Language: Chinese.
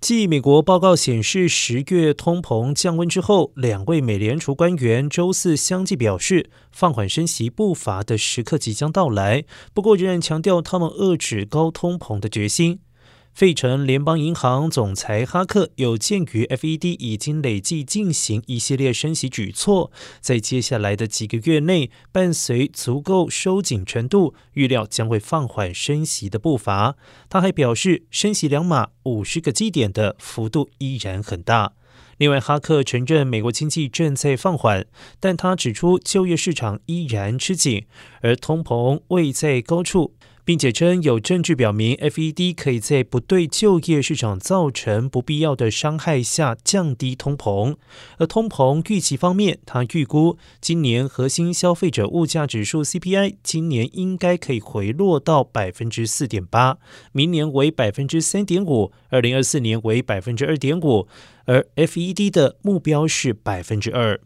继美国报告显示十月通膨降温之后，两位美联储官员周四相继表示，放缓升息步伐的时刻即将到来。不过，仍然强调他们遏制高通膨的决心。费城联邦银行总裁哈克有鉴于 FED 已经累计进行一系列升息举措，在接下来的几个月内，伴随足够收紧程度，预料将会放缓升息的步伐。他还表示，升息两码五十个基点的幅度依然很大。另外，哈克承认美国经济正在放缓，但他指出就业市场依然吃紧，而通膨未在高处。并且称有证据表明，FED 可以在不对就业市场造成不必要的伤害下降低通膨。而通膨预期方面，他预估今年核心消费者物价指数 CPI 今年应该可以回落到百分之四点八，明年为百分之三点五，二零二四年为百分之二点五，而 FED 的目标是百分之二。